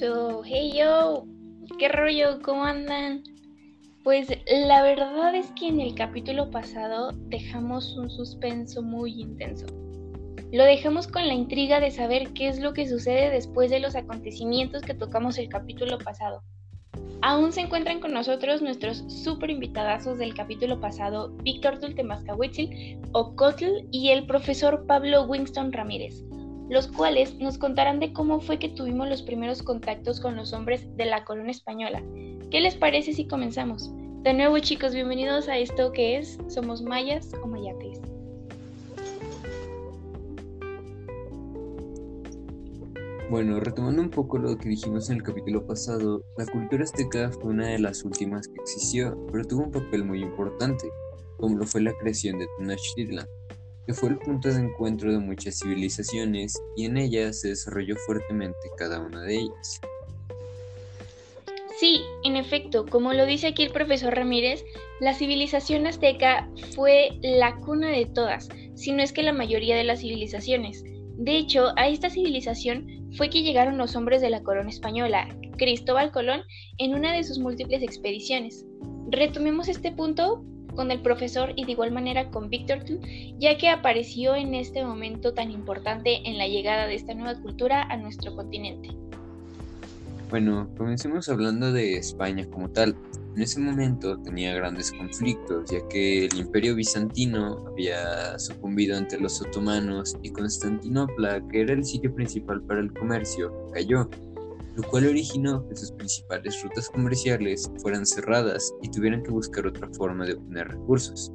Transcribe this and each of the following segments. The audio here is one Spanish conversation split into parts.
So, hey yo, ¿qué rollo? ¿Cómo andan? Pues la verdad es que en el capítulo pasado dejamos un suspenso muy intenso. Lo dejamos con la intriga de saber qué es lo que sucede después de los acontecimientos que tocamos el capítulo pasado. Aún se encuentran con nosotros nuestros super invitadazos del capítulo pasado, Víctor Tultemascahuitzil o Cotl y el profesor Pablo Winston Ramírez los cuales nos contarán de cómo fue que tuvimos los primeros contactos con los hombres de la corona española. ¿Qué les parece si comenzamos? De nuevo chicos, bienvenidos a esto que es Somos Mayas o Mayates. Bueno, retomando un poco lo que dijimos en el capítulo pasado, la cultura azteca fue una de las últimas que existió, pero tuvo un papel muy importante, como lo fue la creación de Tenochtitlan, que fue el punto de encuentro de muchas civilizaciones y en ella se desarrolló fuertemente cada una de ellas. Sí, en efecto, como lo dice aquí el profesor Ramírez, la civilización azteca fue la cuna de todas, si no es que la mayoría de las civilizaciones. De hecho, a esta civilización fue que llegaron los hombres de la corona española, Cristóbal Colón, en una de sus múltiples expediciones. Retomemos este punto con el profesor y de igual manera con Víctor, ya que apareció en este momento tan importante en la llegada de esta nueva cultura a nuestro continente. Bueno, comencemos hablando de España como tal. En ese momento tenía grandes conflictos, ya que el imperio bizantino había sucumbido ante los otomanos y Constantinopla, que era el sitio principal para el comercio, cayó lo cual originó que sus principales rutas comerciales fueran cerradas y tuvieran que buscar otra forma de obtener recursos.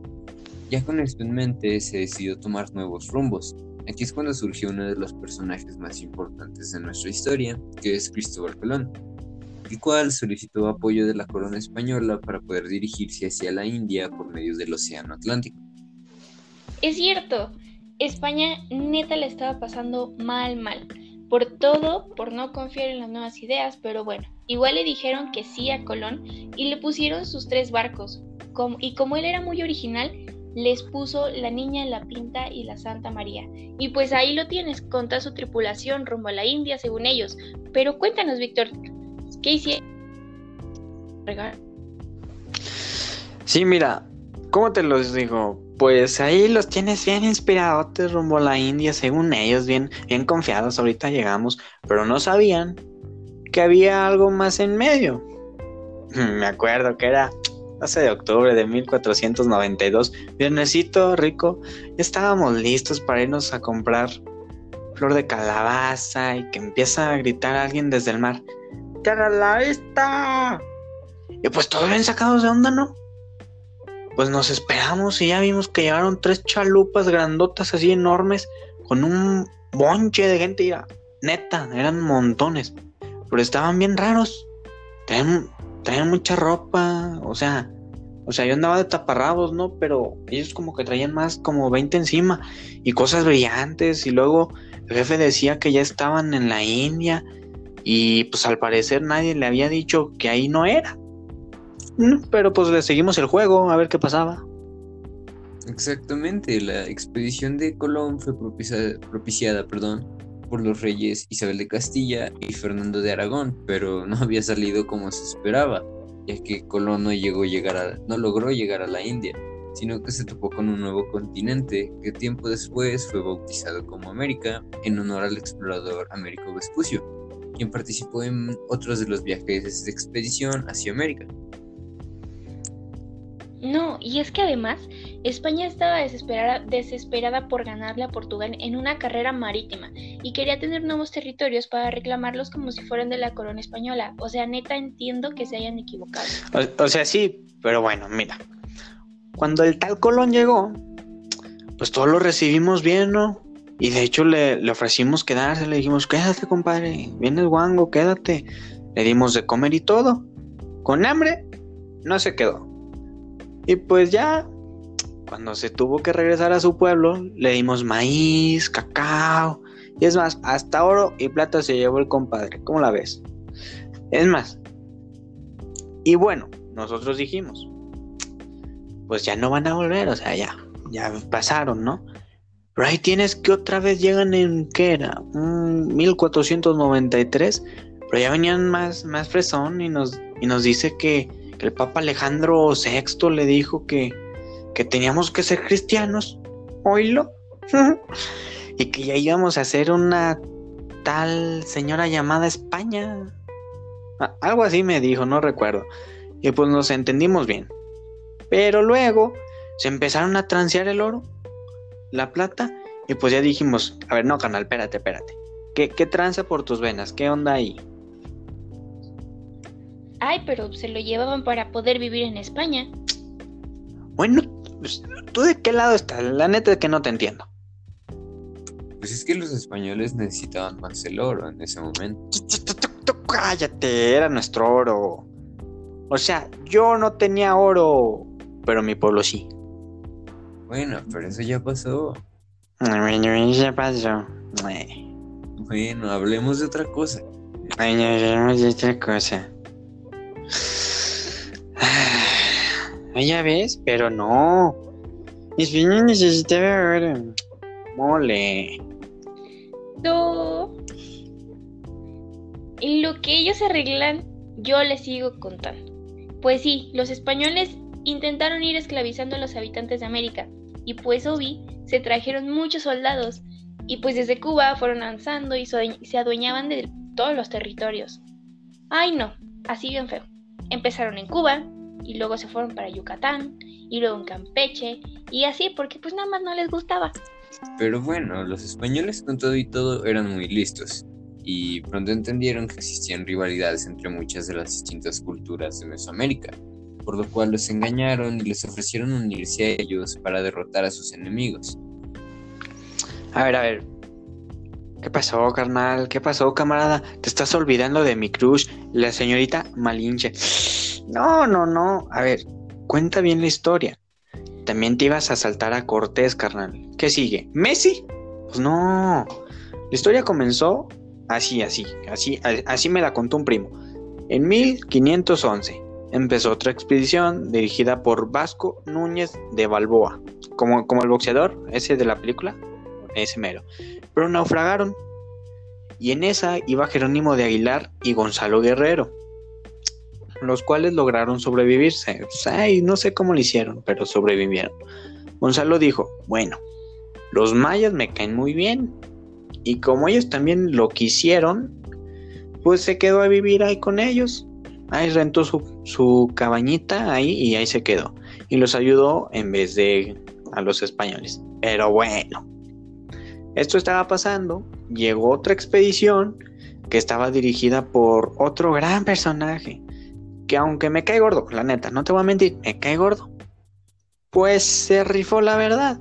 Ya con esto en mente se decidió tomar nuevos rumbos. Aquí es cuando surgió uno de los personajes más importantes de nuestra historia, que es Cristóbal Colón, el cual solicitó apoyo de la corona española para poder dirigirse hacia la India por medio del Océano Atlántico. Es cierto, España neta le estaba pasando mal, mal por todo, por no confiar en las nuevas ideas, pero bueno, igual le dijeron que sí a Colón y le pusieron sus tres barcos. y como él era muy original, les puso la Niña la Pinta y la Santa María. Y pues ahí lo tienes, con toda su tripulación rumbo a la India, según ellos. Pero cuéntanos, Víctor, ¿qué hicieron? Sí, mira, ¿cómo te los digo? Pues ahí los tienes bien inspirados rumbo a la India, según ellos, bien, bien confiados. Ahorita llegamos, pero no sabían que había algo más en medio. Me acuerdo que era 12 de octubre de 1492, viernesito rico. estábamos listos para irnos a comprar flor de calabaza y que empieza a gritar alguien desde el mar: ¡Tierra la vista! Y pues todos bien sacados de onda, ¿no? Pues nos esperamos y ya vimos que llegaron tres chalupas grandotas así enormes con un bonche de gente. Ya, neta, eran montones, pero estaban bien raros. Traían, mucha ropa, o sea, o sea, yo andaba de taparrabos, ¿no? Pero ellos como que traían más, como 20 encima y cosas brillantes. Y luego el jefe decía que ya estaban en la India y pues al parecer nadie le había dicho que ahí no era. Pero pues le seguimos el juego, a ver qué pasaba. Exactamente, la expedición de Colón fue propiciada, propiciada perdón, por los reyes Isabel de Castilla y Fernando de Aragón, pero no había salido como se esperaba, ya que Colón no, llegó llegar a, no logró llegar a la India, sino que se topó con un nuevo continente que tiempo después fue bautizado como América en honor al explorador Américo Vespucio, quien participó en otros de los viajes de expedición hacia América. No, y es que además España estaba desesperada, por ganarle a Portugal en una carrera marítima y quería tener nuevos territorios para reclamarlos como si fueran de la corona española. O sea, neta entiendo que se hayan equivocado. O, sea, sí, pero bueno, mira. Cuando el tal Colón llegó, pues todos lo recibimos bien, ¿no? Y de hecho le, le ofrecimos quedarse, le dijimos, quédate, compadre, vienes guango, quédate. Le dimos de comer y todo. Con hambre, no se quedó. Y pues ya, cuando se tuvo que regresar a su pueblo, le dimos maíz, cacao. Y es más, hasta oro y plata se llevó el compadre. ¿Cómo la ves? Es más. Y bueno, nosotros dijimos, pues ya no van a volver, o sea, ya, ya pasaron, ¿no? Pero ahí tienes que otra vez llegan en, ¿qué era? 1493. Pero ya venían más, más fresón y nos, y nos dice que, que el Papa Alejandro VI le dijo que, que teníamos que ser cristianos. Oílo. y que ya íbamos a hacer una tal señora llamada España. Algo así me dijo, no recuerdo. Y pues nos entendimos bien. Pero luego se empezaron a transear el oro, la plata, y pues ya dijimos, a ver, no, canal, espérate, espérate. ¿Qué, qué tranza por tus venas? ¿Qué onda ahí? Ay, pero se lo llevaban para poder vivir en España. Bueno, pues, ¿tú de qué lado estás? La neta es que no te entiendo. Pues es que los españoles necesitaban más el oro en ese momento. Cállate, era nuestro oro. O sea, yo no tenía oro, pero mi pueblo sí. Bueno, pero eso ya pasó. Bueno, ya pasó. Ay, Bueno, hablemos de otra cosa. Ay, no, no, no, otra cosa. Ay, ya ves, pero no. España necesitaba oro. Mole. No. En lo que ellos arreglan, yo les sigo contando. Pues sí, los españoles intentaron ir esclavizando a los habitantes de América, y pues obvi, se trajeron muchos soldados, y pues desde Cuba fueron avanzando y se adueñaban de todos los territorios. Ay no, así bien feo. Empezaron en Cuba, y luego se fueron para Yucatán, y luego en Campeche, y así porque pues nada más no les gustaba. Pero bueno, los españoles con todo y todo eran muy listos. Y pronto entendieron que existían rivalidades entre muchas de las distintas culturas de Mesoamérica, por lo cual los engañaron y les ofrecieron unirse a ellos para derrotar a sus enemigos. A ver, a ver. ¿Qué pasó, carnal? ¿Qué pasó, camarada? Te estás olvidando de mi crush, la señorita Malinche. No, no, no. A ver, cuenta bien la historia. También te ibas a saltar a Cortés, carnal. ¿Qué sigue? ¿Messi? Pues no. La historia comenzó así, así, así, así me la contó un primo. En 1511 empezó otra expedición dirigida por Vasco Núñez de Balboa, como, como el boxeador, ese de la película, ese mero. Pero naufragaron. Y en esa iba Jerónimo de Aguilar y Gonzalo Guerrero, los cuales lograron sobrevivir. Ay, no sé cómo lo hicieron, pero sobrevivieron. Gonzalo dijo, bueno, los mayas me caen muy bien. Y como ellos también lo quisieron, pues se quedó a vivir ahí con ellos. Ahí rentó su, su cabañita ahí y ahí se quedó. Y los ayudó en vez de a los españoles. Pero bueno, esto estaba pasando. Llegó otra expedición que estaba dirigida por otro gran personaje. Que aunque me cae gordo, la neta, no te voy a mentir, me cae gordo. Pues se rifó la verdad.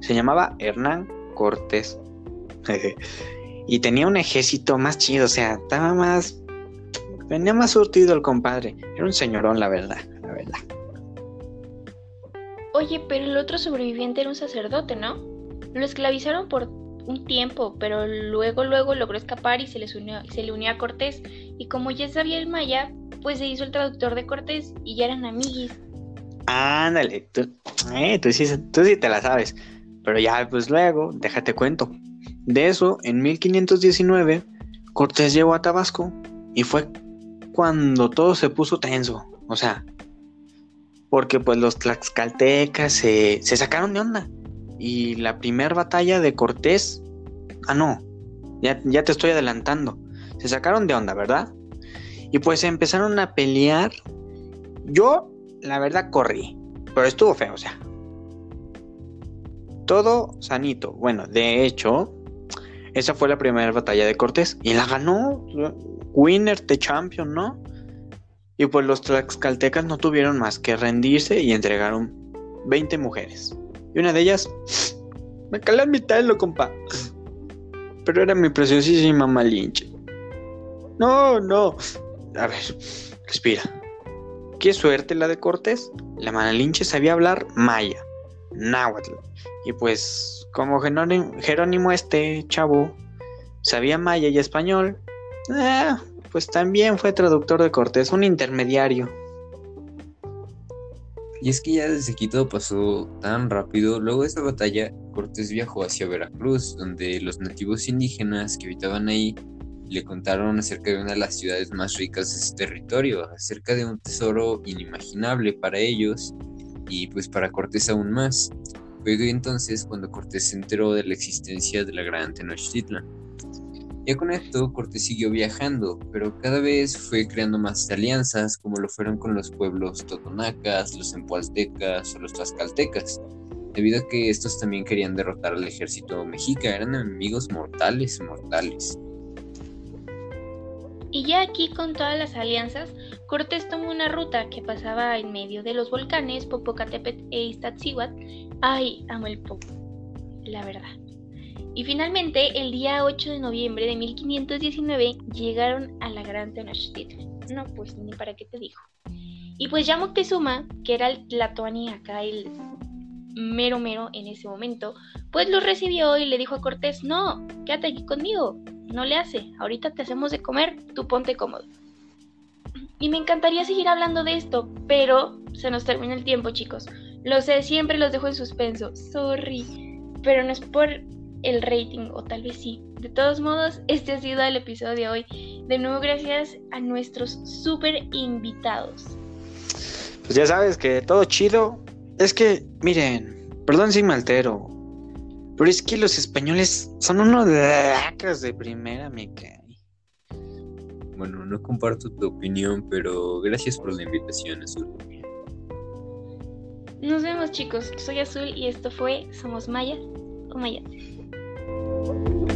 Se llamaba Hernán Cortés. y tenía un ejército más chido, o sea, estaba más. Venía más surtido el compadre. Era un señorón, la verdad, la verdad. Oye, pero el otro sobreviviente era un sacerdote, ¿no? Lo esclavizaron por un tiempo, pero luego luego logró escapar y se, les unió, se le unió a Cortés. Y como ya sabía el maya, pues se hizo el traductor de Cortés y ya eran amiguis. Ándale, tú, eh, tú, sí, tú sí te la sabes. Pero ya, pues luego, déjate cuento. De eso, en 1519, Cortés llegó a Tabasco y fue cuando todo se puso tenso. O sea, porque pues los tlaxcaltecas se, se sacaron de onda. Y la primera batalla de Cortés... Ah, no, ya, ya te estoy adelantando. Se sacaron de onda, ¿verdad? Y pues empezaron a pelear. Yo, la verdad, corrí. Pero estuvo feo, o sea. Todo sanito. Bueno, de hecho, esa fue la primera batalla de Cortés. Y la ganó. Winner the champion, ¿no? Y pues los tlaxcaltecas no tuvieron más que rendirse y entregaron 20 mujeres. Y una de ellas me calé a mitad lo compa. Pero era mi preciosísima Malinche. No, no. A ver, respira. Qué suerte la de Cortés. La Malinche sabía hablar maya, náhuatl. Y pues, como Jerónimo, este chavo sabía maya y español, ah, pues también fue traductor de Cortés, un intermediario. Y es que ya desde aquí todo pasó tan rápido. Luego de esta batalla, Cortés viajó hacia Veracruz, donde los nativos indígenas que habitaban ahí le contaron acerca de una de las ciudades más ricas de ese territorio, acerca de un tesoro inimaginable para ellos y pues para Cortés aún más. Fue entonces cuando Cortés se enteró de la existencia de la gran Tenochtitlan. Ya con esto, Cortés siguió viajando, pero cada vez fue creando más alianzas, como lo fueron con los pueblos totonacas, los empualtecas o los tlaxcaltecas, debido a que estos también querían derrotar al ejército mexica, eran enemigos mortales, mortales. Y ya aquí con todas las alianzas, Cortés tomó una ruta que pasaba en medio de los volcanes Popocatépetl e Iztaccíhuatl. Ay, amo el Popo, la verdad. Y finalmente, el día 8 de noviembre de 1519 llegaron a la Gran Tenochtitlan. No, pues ni para qué te digo. Y pues ya Moctezuma, que era el Tlatoani acá, el mero mero en ese momento, pues lo recibió y le dijo a Cortés, no, quédate aquí conmigo, no le hace, ahorita te hacemos de comer, tú ponte cómodo. Y me encantaría seguir hablando de esto, pero se nos termina el tiempo, chicos. Lo sé, siempre los dejo en suspenso, sorry, pero no es por el rating, o tal vez sí. De todos modos, este ha sido el episodio de hoy. De nuevo, gracias a nuestros super invitados. Pues ya sabes que todo chido. Es que, miren, perdón si me altero, pero es que los españoles son unos lacras de primera, me cae. Bueno, no comparto tu opinión, pero gracias por la invitación, Azul. Nos vemos chicos, soy Azul y esto fue Somos Maya o Maya. Thank you.